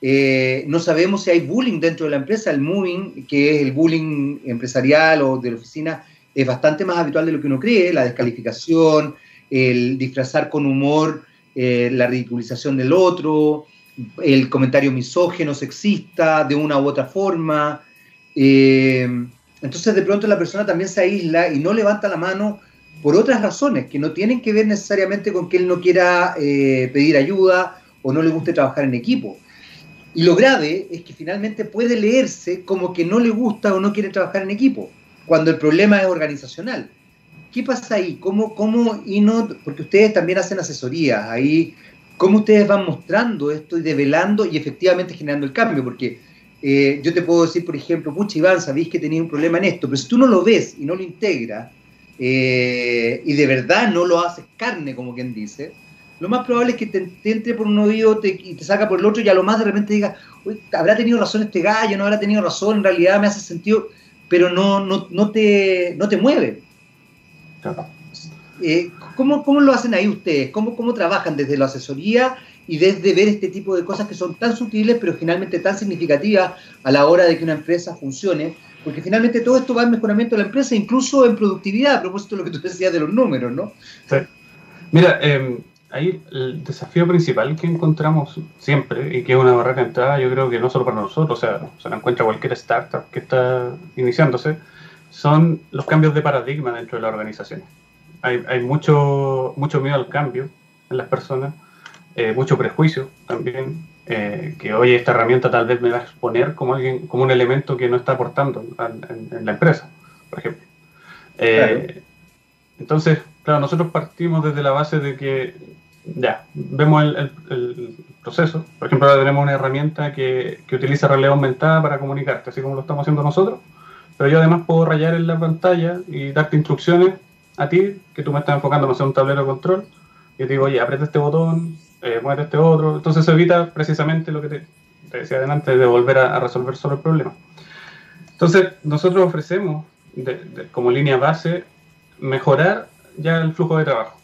Eh, no sabemos si hay bullying dentro de la empresa. El moving, que es el bullying empresarial o de la oficina, es bastante más habitual de lo que uno cree. La descalificación, el disfrazar con humor eh, la ridiculización del otro, el comentario misógeno, sexista, de una u otra forma. Eh, entonces de pronto la persona también se aísla y no levanta la mano por otras razones que no tienen que ver necesariamente con que él no quiera eh, pedir ayuda o no le guste trabajar en equipo. Y lo grave es que finalmente puede leerse como que no le gusta o no quiere trabajar en equipo, cuando el problema es organizacional. ¿Qué pasa ahí? ¿Cómo, cómo y no, porque ustedes también hacen asesorías ahí, cómo ustedes van mostrando esto y develando y efectivamente generando el cambio? Porque eh, yo te puedo decir, por ejemplo, pucha Iván, sabéis que tenía un problema en esto, pero si tú no lo ves y no lo integras, eh, y de verdad no lo haces carne, como quien dice, lo más probable es que te, entre por un oído y te saca por el otro y a lo más de repente digas, habrá tenido razón este gallo, no habrá tenido razón, en realidad me hace sentido, pero no, no, no, te, no te mueve. Eh, ¿cómo, ¿cómo, lo hacen ahí ustedes? ¿Cómo, ¿Cómo trabajan desde la asesoría y desde ver este tipo de cosas que son tan sutiles pero finalmente tan significativas a la hora de que una empresa funcione? Porque finalmente todo esto va al mejoramiento de la empresa, incluso en productividad, a propósito de lo que tú decías de los números, ¿no? Sí. Mira, eh, ahí el desafío principal que encontramos siempre y que es una barrera de entrada, yo creo que no solo para nosotros, o sea, se la encuentra cualquier startup que está iniciándose, son los cambios de paradigma dentro de la organización. Hay, hay mucho, mucho miedo al cambio en las personas, eh, mucho prejuicio también, eh, que hoy esta herramienta tal vez me va a exponer como, alguien, como un elemento que no está aportando en, la empresa, por ejemplo. Eh, entonces, claro, nosotros partimos desde la base de que ya, vemos el, proceso. Por ejemplo, ahora tenemos una herramienta que, que, utiliza realidad aumentada para comunicarte, así como lo estamos haciendo nosotros. Pero yo además puedo rayar en la pantalla y darte instrucciones a ti, que tú me estás enfocando en un tablero de control. Y te digo, oye, aprieta este botón, eh, mueve este otro. Entonces se evita precisamente lo que te, decía adelante, de volver a, resolver solo el problema. Entonces, nosotros ofrecemos como línea base mejorar ya el flujo de trabajo.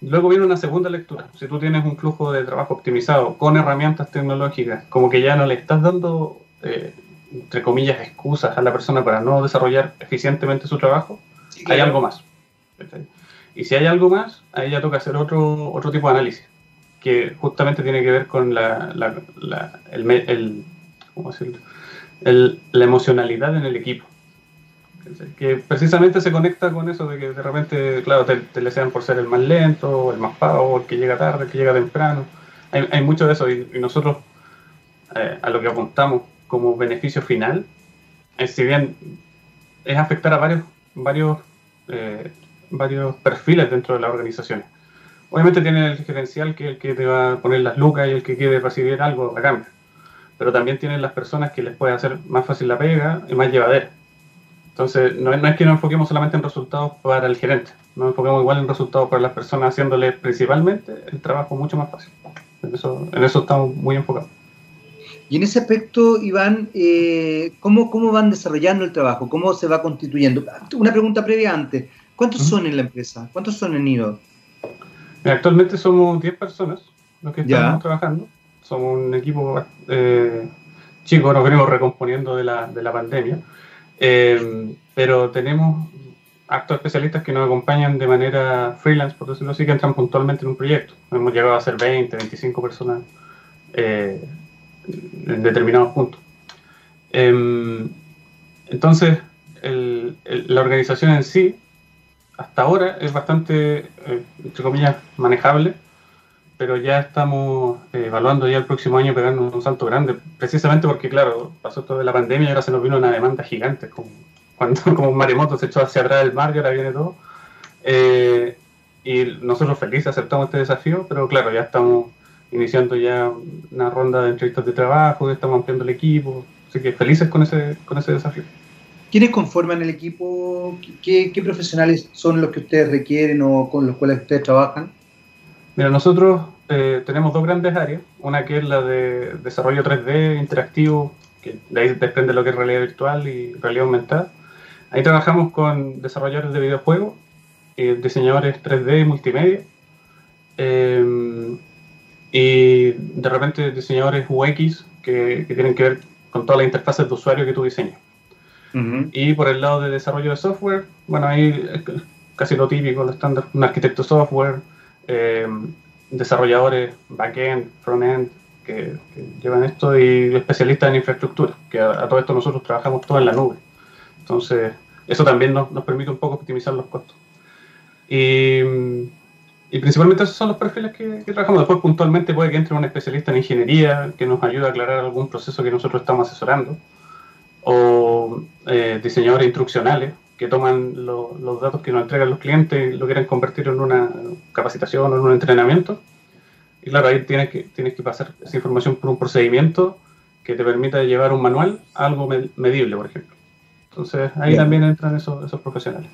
Luego viene una segunda lectura. Si tú tienes un flujo de trabajo optimizado con herramientas tecnológicas, como que ya no le estás dando, eh, entre comillas, excusas a la persona para no desarrollar eficientemente su trabajo, hay algo más. Y si hay algo más, ahí ya toca hacer otro, otro tipo de análisis, que justamente tiene que ver con la, la, la el, ¿cómo decirlo? El, la emocionalidad en el equipo que precisamente se conecta con eso de que de repente, claro, te, te desean por ser el más lento, el más pago, el que llega tarde, el que llega temprano. Hay, hay mucho de eso y, nosotros eh, a lo que apuntamos como beneficio final, es, si bien es afectar a varios, varios, eh, varios perfiles dentro de la organización. Obviamente tiene el gerencial que es el que te va a poner las lucas y el que quiere recibir algo a cambio. Pero también tienen las personas que les puede hacer más fácil la pega y más llevadera entonces, no, es que nos enfoquemos solamente en resultados para el gerente, nos enfocamos igual en resultados para las personas, haciéndole principalmente el trabajo mucho más fácil. En eso, en eso estamos muy enfocados. Y en ese aspecto, Iván, eh, ¿cómo, ¿cómo van desarrollando el trabajo? ¿Cómo se va constituyendo? Una pregunta previa antes. ¿Cuántos son en la empresa? ¿Cuántos son en IDO? Actualmente somos 10 personas los que estamos trabajando. Somos un equipo eh, chico, nos venimos recomponiendo de la, de la pandemia. Eh, pero tenemos actos especialistas que nos acompañan de manera freelance, por decirlo así, que entran puntualmente en un proyecto. Hemos llegado a ser 20, 25 personas eh, en determinados puntos. Em, entonces, la organización en sí, hasta ahora, es bastante, eh, entre comillas, manejable pero ya estamos eh, evaluando ya el próximo año pegando un salto grande, precisamente porque, claro, pasó todo de la pandemia y ahora se nos vino una demanda gigante, como cuando como un maremoto se echó hacia atrás del mar y ahora viene todo. Eh, y nosotros felices aceptamos este desafío, pero claro, ya estamos iniciando ya una ronda de entrevistas de trabajo, estamos ampliando el equipo, así que felices con ese, con ese desafío. ¿Quiénes conforman el equipo? ¿Qué, ¿Qué profesionales son los que ustedes requieren o con los cuales ustedes trabajan? Mira, nosotros eh, tenemos dos grandes áreas. Una que es la de desarrollo 3D interactivo, que de ahí depende lo que es realidad virtual y realidad aumentada. Ahí trabajamos con desarrolladores de videojuegos, eh, diseñadores 3D y multimedia. Eh, y de repente diseñadores UX que, que, tienen que ver con todas las interfaces de usuario que tú diseñas. Y por el lado de desarrollo de software, bueno, ahí es casi lo típico, lo estándar, un arquitecto software, eh, desarrolladores back-end, front-end, que, llevan esto y especialistas en infraestructura, que a, todo esto nosotros trabajamos todo en la nube. Entonces, eso también nos, nos, permite un poco optimizar los costos. Y, y principalmente esos son los perfiles que, trabajamos. Después puntualmente puede que entre un especialista en ingeniería que nos ayude a aclarar algún proceso que nosotros estamos asesorando. O eh, diseñadores instruccionales que toman los datos que nos entregan los clientes y lo quieren convertir en una capacitación o en un entrenamiento. Y claro, ahí tienes que, tienes que pasar esa información por un procedimiento que te permita llevar un manual a algo medible, por ejemplo. Entonces ahí también entran esos, esos, profesionales.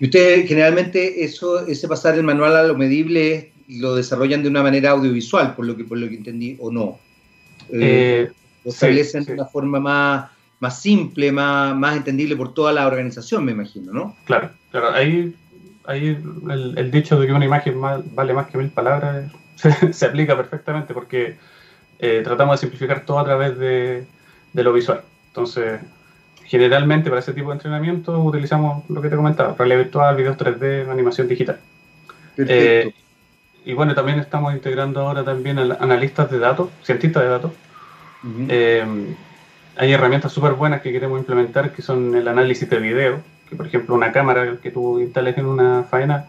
¿Y ustedes generalmente eso, ese pasar el manual a lo medible lo desarrollan de una manera audiovisual, por lo que, por lo que entendí, o no? Eh, eh lo establecen de una forma más más simple, más, más entendible por toda la organización, me imagino, ¿no? Claro, claro. Ahí, ahí el, dicho de que una imagen vale más que mil palabras se, aplica perfectamente porque eh, tratamos de simplificar todo a través de, lo visual. Entonces, generalmente para ese tipo de entrenamiento utilizamos lo que te comentaba, realidad virtual, videos 3D, animación digital. Eh, y bueno, también estamos integrando ahora también analistas de datos, cientistas de datos, hay herramientas súper buenas que queremos implementar que son el análisis de video, que por ejemplo una cámara que tú instales en una faena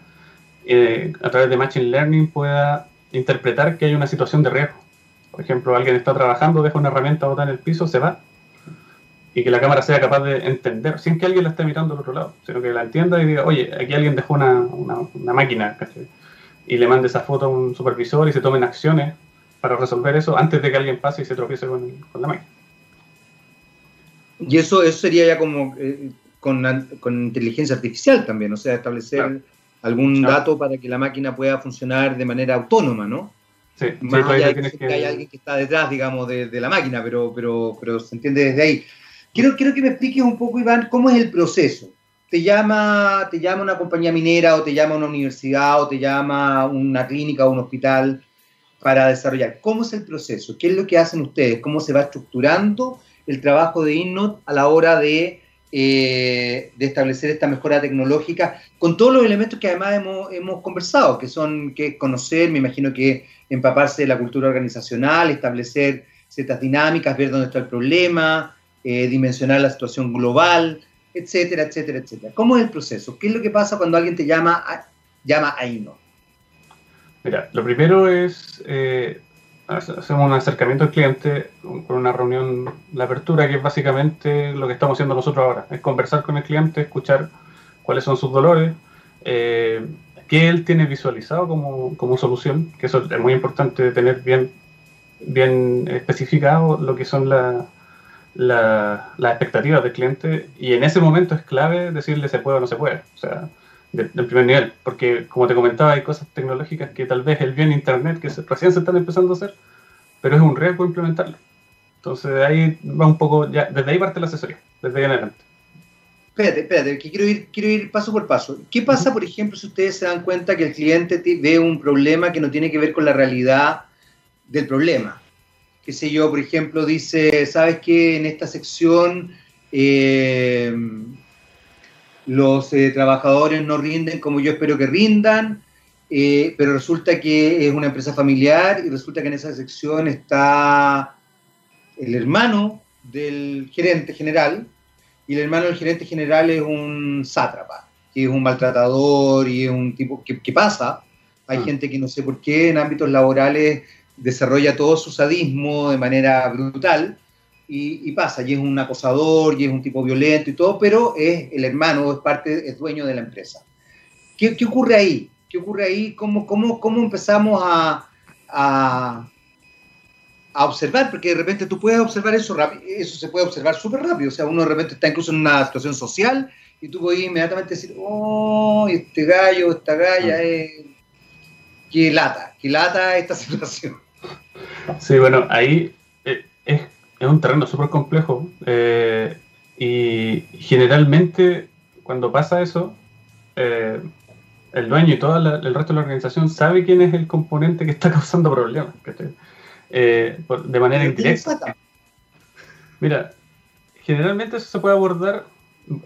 eh, a través de Machine Learning pueda interpretar que hay una situación de riesgo. Por ejemplo, alguien está trabajando, deja una herramienta botada en el piso, se va, y que la cámara sea capaz de entender, sin que alguien la esté mirando al otro lado, sino que la entienda y diga, oye, aquí alguien dejó una, una, máquina, y le mande esa foto a un supervisor y se tomen acciones para resolver eso antes de que alguien pase y se tropiece con, con la máquina. Y eso, eso sería ya como eh, con, con, inteligencia artificial también, o sea, establecer algún dato para que la máquina pueda funcionar de manera autónoma, ¿no? Sí, Más allá de que, hay alguien que está detrás, digamos, de, de, la máquina, pero, pero, pero se entiende desde ahí. Quiero, quiero que me expliques un poco, Iván, cómo es el proceso. Te llama, te llama una compañía minera o te llama una universidad o te llama una clínica o un hospital para desarrollar. ¿Cómo es el proceso? ¿Qué es lo que hacen ustedes? ¿Cómo se va estructurando? el trabajo de INNOT a la hora de, eh, de, establecer esta mejora tecnológica, con todos los elementos que además hemos, hemos conversado, que son que conocer, me imagino que empaparse de la cultura organizacional, establecer ciertas dinámicas, ver dónde está el problema, eh, dimensionar la situación global, etcétera, etcétera, etcétera. ¿Cómo es el proceso? ¿Qué es lo que pasa cuando alguien te llama a, llama a INNOT? Mira, lo primero es eh, hacemos un acercamiento al cliente con una reunión, la apertura, que es básicamente lo que estamos haciendo nosotros ahora, es conversar con el cliente, escuchar cuáles son sus dolores, eh, qué él tiene visualizado como, como, solución, que eso es muy importante tener bien, bien especificado lo que son las expectativas del cliente y en ese momento es clave decirle se puede o no se puede, o sea, del primer nivel, porque como te comentaba, hay cosas tecnológicas que tal vez el bien Internet, que recién se están empezando a hacer, pero es un riesgo implementarlo. Entonces, de ahí va un poco, ya, desde ahí parte la asesoría, desde ahí en adelante. Espérate, espérate, que quiero ir, quiero ir paso por paso. ¿Qué pasa, por ejemplo, si ustedes se dan cuenta que el cliente ve un problema que no tiene que ver con la realidad del problema? Qué sé yo, por ejemplo, dice, ¿sabes qué? En esta sección eh, los eh, trabajadores no rinden como yo espero que rindan, eh, pero resulta que es una empresa familiar y resulta que en esa sección está el hermano del gerente general y el hermano del gerente general es un sátrapa, que es un maltratador y es un tipo que, pasa. Hay ah. gente que no sé por qué en ámbitos laborales desarrolla todo su sadismo de manera brutal y, pasa, y es un acosador, y es un tipo violento y todo, pero es el hermano, es parte, es dueño de la empresa. ¿Qué, qué ocurre ahí? ¿Qué ocurre ahí? ¿Cómo, cómo, cómo empezamos a, a, a, observar? Porque de repente tú puedes observar eso rápido, eso se puede observar súper rápido, o sea, uno de repente está incluso en una situación social y tú puedes inmediatamente decir, oh, este gallo, esta galla ah. es... que lata, que lata esta situación. Sí, bueno, ahí eh, es es un terreno súper complejo eh, y generalmente cuando pasa eso, eh, el dueño y todo el resto de la organización sabe quién es el componente que está causando problemas, eh, de manera indirecta. Mira, generalmente eso se puede abordar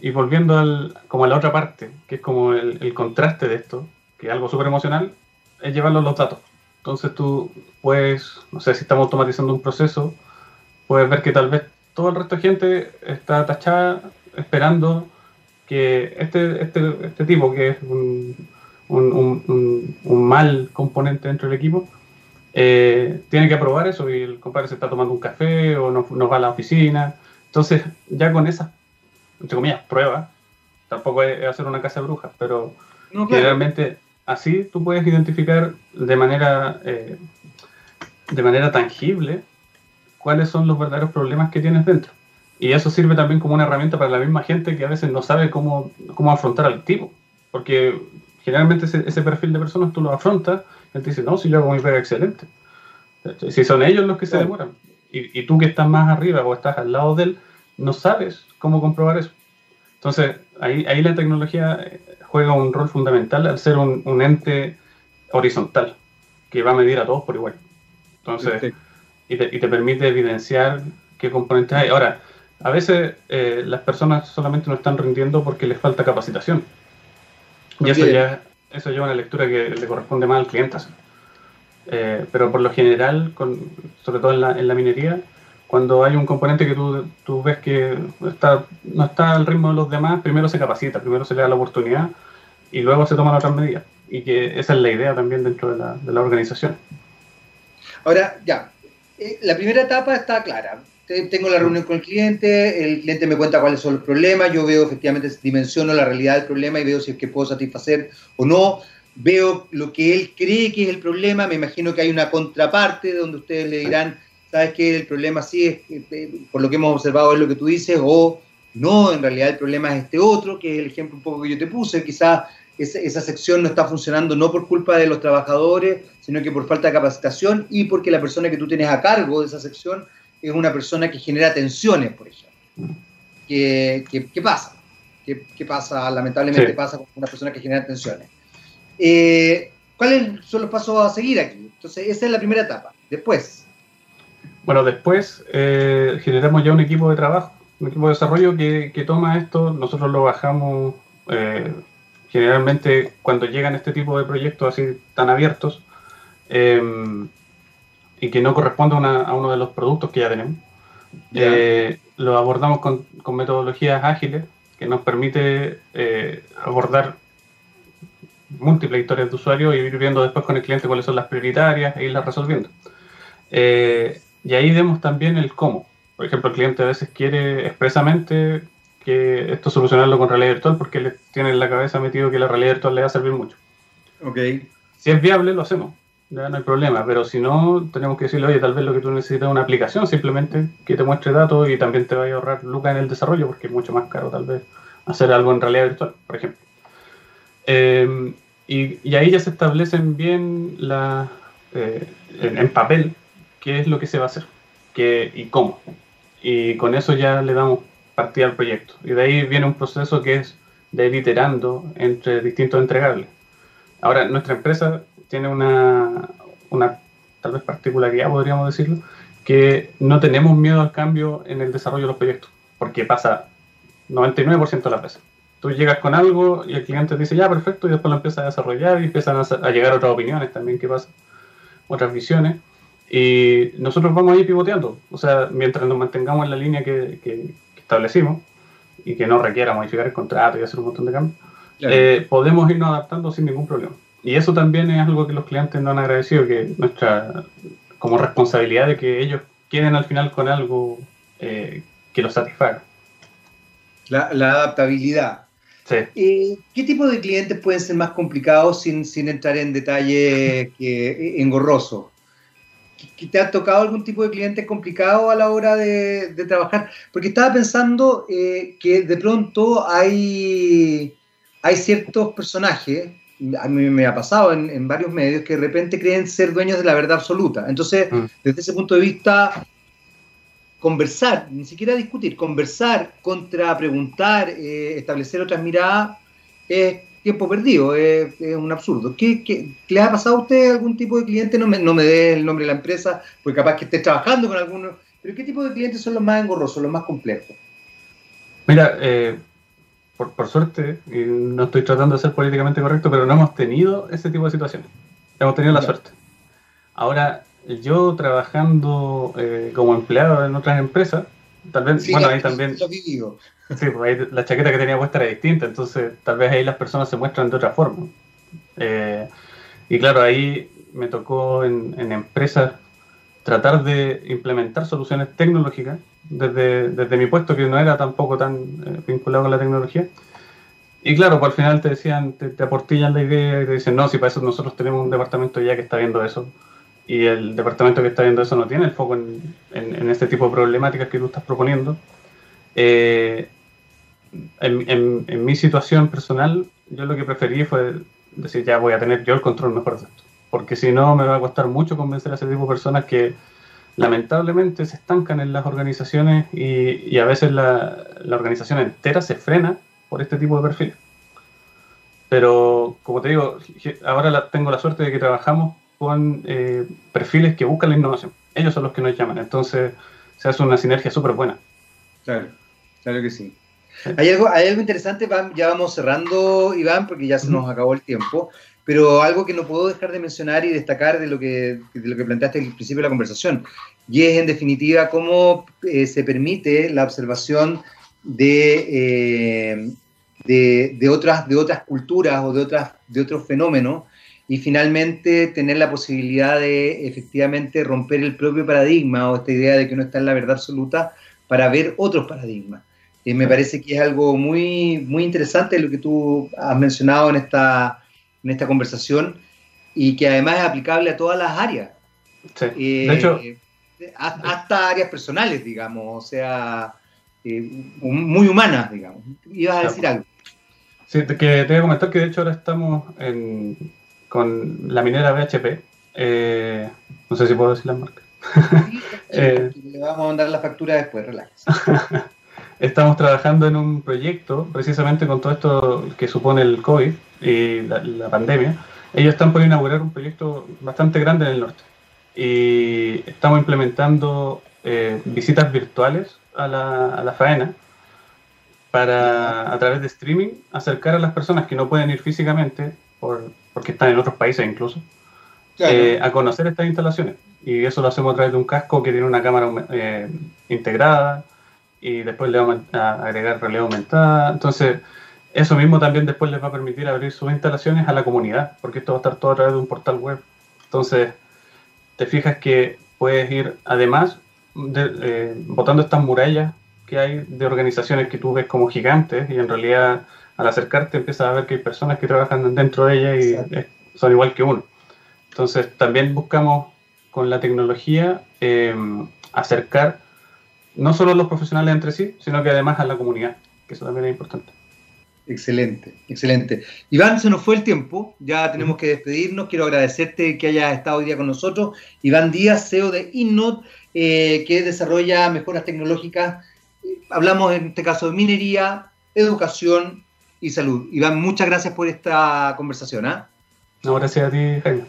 y volviendo al, como a la otra parte, que es como el, el contraste de esto, que es algo súper emocional, es llevarlo a los datos. Entonces tú puedes, no sé si estamos automatizando un proceso, puedes ver que tal vez todo el resto de gente está tachada esperando que este, este, este tipo, que es un, un, mal componente dentro del equipo, eh, tiene que aprobar eso y el compadre se está tomando un café o no, no va a la oficina. Entonces, ya con esas, entre comillas, pruebas, tampoco es hacer una casa de brujas, pero generalmente así tú puedes identificar de manera, eh, de manera tangible cuáles son los verdaderos problemas que tienes dentro. Y eso sirve también como una herramienta para la misma gente que a veces no sabe cómo, cómo afrontar al tipo. Porque generalmente ese, perfil de personas tú lo afrontas, y él te dice, no, si yo hago mi pega excelente. Si son ellos los que se demoran. Y, y, tú que estás más arriba o estás al lado de él, no sabes cómo comprobar eso. Entonces, ahí, ahí la tecnología eh, juega un rol fundamental al ser un, un ente horizontal que va a medir a todos por igual. Entonces, y te, y te permite evidenciar qué componentes hay. Ahora, a veces eh, las personas solamente no están rindiendo porque les falta capacitación. Y eso ya eso lleva una lectura que le corresponde más al cliente. Eh, pero por lo general, con, sobre todo en la, en la, minería, cuando hay un componente que tú, tú, ves que está, no está al ritmo de los demás, primero se capacita, primero se le da la oportunidad y luego se toman otras medidas. Y que esa es la idea también dentro de la, de la organización. Ahora, ya, eh, la primera etapa está clara tengo la reunión con el cliente, el cliente me cuenta cuáles son los problemas, yo veo efectivamente, dimensiono la realidad del problema y veo si es que puedo satisfacer o no, veo lo que él cree que es el problema, me imagino que hay una contraparte donde ustedes le dirán, sabes que el problema sí es, eh, eh, por lo que hemos observado es lo que tú dices, o no, en realidad el problema es este otro, que es el ejemplo un poco que yo te puse, quizás esa, esa, sección no está funcionando no por culpa de los trabajadores, sino que por falta de capacitación y porque la persona que tú tienes a cargo de esa sección es una persona que genera tensiones, por ejemplo. ¿Qué, qué, pasa? ¿Qué, pasa? Lamentablemente pasa con una persona que genera tensiones. Eh, ¿Cuáles son los pasos a seguir aquí? Entonces, esa es la primera etapa. Después. Bueno, después eh, generamos ya un equipo de trabajo, un equipo de desarrollo que, que toma esto, nosotros lo bajamos eh, generalmente cuando llegan este tipo de proyectos así tan abiertos. Eh, y que no corresponde a, uno de los productos que ya tenemos. Eh, lo abordamos con, con, metodologías ágiles que nos permite abordar múltiples historias de usuario y ir viendo después con el cliente cuáles son las prioritarias e irlas resolviendo. Eh, y ahí vemos también el cómo. Por ejemplo, el cliente a veces quiere expresamente que esto solucionarlo con realidad virtual porque le tiene en la cabeza metido que la realidad virtual le va a servir mucho. Okay. Si es viable, lo hacemos ya no hay problema, pero si no, tenemos que decirle, oye, tal vez lo que tú necesitas es una aplicación simplemente que te muestre datos y también te vaya a ahorrar lucas en el desarrollo, porque es mucho más caro tal vez hacer algo en realidad virtual, por ejemplo. Em, y, ahí ya se establecen bien la, eh, en, papel qué es lo que se va a hacer qué, y cómo. Y con eso ya le damos partida al proyecto. Y de ahí viene un proceso que es de ir iterando entre distintos entregables. Ahora, nuestra empresa tiene una, una tal vez particularidad, podríamos decirlo, que no tenemos miedo al cambio en el desarrollo de los proyectos, porque pasa 99% de las veces. Tú llegas con algo y el cliente dice, ya, perfecto, y después lo empieza a desarrollar y empiezan a, llegar otras opiniones también que pasan, otras visiones, y nosotros vamos a ir pivoteando, o sea, mientras nos mantengamos en la línea que, que, establecimos y que no requiera modificar el contrato y hacer un montón de cambios, eh, podemos irnos adaptando sin ningún problema. Y eso también es algo que los clientes nos han agradecido, que nuestra, como responsabilidad de que ellos quieren al final con algo eh, que los satisfaga. La, adaptabilidad. Sí. Eh, ¿Qué tipo de clientes pueden ser más complicados sin, sin entrar en detalle que, engorroso? ¿Te ha tocado algún tipo de cliente complicado a la hora de, trabajar? Porque estaba pensando eh, que de pronto hay, hay ciertos personajes a mí me ha pasado en, varios medios que de repente creen ser dueños de la verdad absoluta. Entonces, mm. desde ese punto de vista, conversar, ni siquiera discutir, conversar contra preguntar, eh, establecer otras miradas, es tiempo perdido, es, un absurdo. ¿Qué, le ha pasado a usted algún tipo de cliente? No me, no me dé el nombre de la empresa, porque capaz que esté trabajando con alguno, pero ¿qué tipo de clientes son los más engorrosos, los más complejos? Mira, eh, por, suerte, y no estoy tratando de ser políticamente correcto, pero no hemos tenido ese tipo de situaciones. Hemos tenido la suerte. Ahora, yo trabajando eh, como empleado en otras empresas, tal vez, bueno, ahí también... Sí, pues ahí la chaqueta que tenía puesta era distinta, entonces tal vez ahí las personas se muestran de otra forma. Eh, y claro, ahí me tocó en, empresas tratar de implementar soluciones tecnológicas desde, desde, mi puesto, que no era tampoco tan eh, vinculado con la tecnología. Y claro, pues al final te decían, te, aportillan la idea y te dicen, no, si para eso nosotros tenemos un departamento ya que está viendo eso. Y el departamento que está viendo eso no tiene el foco en, en, este tipo de problemáticas que tú estás proponiendo. Eh, en, en, mi situación personal, yo lo que preferí fue decir, ya voy a tener yo el control mejor de esto. Porque si no, me va a costar mucho convencer a ese tipo de personas que lamentablemente se estancan en las organizaciones y, y a veces la, la, organización entera se frena por este tipo de perfiles. Pero, como te digo, ahora tengo la suerte de que trabajamos con eh, perfiles que buscan la innovación. Ellos son los que nos llaman. Entonces, se hace una sinergia súper buena. Claro, claro que sí. Hay algo, hay algo interesante, ya vamos cerrando, Iván, porque ya se nos acabó el tiempo, pero algo que no puedo dejar de mencionar y destacar de lo que, de lo que planteaste al principio de la conversación, y es en definitiva cómo eh, se permite la observación de, eh, de, de, otras, de otras culturas o de, otras, de otros fenómenos y finalmente tener la posibilidad de efectivamente romper el propio paradigma o esta idea de que uno está en la verdad absoluta para ver otros paradigmas. Y me parece que es algo muy, muy interesante lo que tú has mencionado en esta, en esta conversación y que además es aplicable a todas las áreas. Sí. de hecho, eh, hasta áreas personales, digamos, o sea, eh, muy humanas, digamos. Ibas a decir algo. Sí, que te voy a comentar que de hecho ahora estamos con la minera BHP. Eh, no sé si puedo decir la marca. le vamos a mandar la factura después, relax. estamos trabajando en un proyecto, precisamente con todo esto que supone el COVID y la, pandemia. Ellos están por inaugurar un proyecto bastante grande en el norte. Y estamos implementando eh, visitas virtuales a la, a la, faena para, a través de streaming, acercar a las personas que no pueden ir físicamente, por, porque están en otros países incluso, eh, a conocer estas instalaciones. Y eso lo hacemos a través de un casco que tiene una cámara eh, integrada, y después le vamos a agregar realidad aumentada. Entonces, eso mismo también después les va a permitir abrir sus instalaciones a la comunidad, porque esto va a estar todo a través de un portal web. Entonces, te fijas que puedes ir, además, de, eh, botando estas murallas que hay de organizaciones que tú ves como gigantes y en realidad al acercarte empiezas a ver que hay personas que trabajan dentro de ellas y son igual que uno. Entonces también buscamos con la tecnología eh, acercar no solo los profesionales entre sí, sino que además a la comunidad, que eso también es importante. Excelente, excelente. Iván, se nos fue el tiempo, ya tenemos que despedirnos. Quiero agradecerte que hayas estado hoy día con nosotros. Iván Díaz, CEO de Innot, eh, que desarrolla mejoras tecnológicas. Hablamos en este caso de minería, educación y salud. Iván, muchas gracias por esta conversación. ¿ah? No, gracias a ti, Jaime.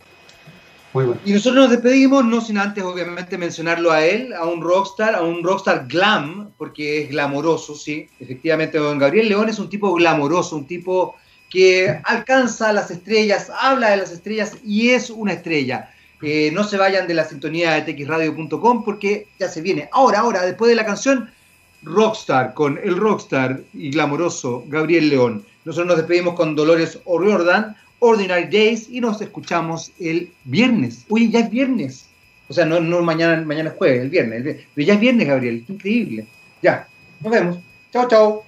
Y nosotros nos despedimos, no sin antes obviamente mencionarlo a él, a un rockstar, a un rockstar glam, porque es glamoroso, sí. Efectivamente, don Gabriel León es un tipo glamoroso, un tipo que alcanza las estrellas, habla de las estrellas y es una estrella. Eh, no se vayan de la sintonía de txradio.com porque ya se viene. Ahora, ahora, después de la canción, Rockstar, con el rockstar y glamoroso Gabriel León. Nosotros nos despedimos con Dolores O'Riordan Ordinary Days y nos escuchamos el viernes. Oye, ya es viernes. O sea, no, no mañana, mañana es jueves, el viernes, viernes. Pero ya es viernes, Gabriel. Increíble. Ya, nos vemos. Chao, chao.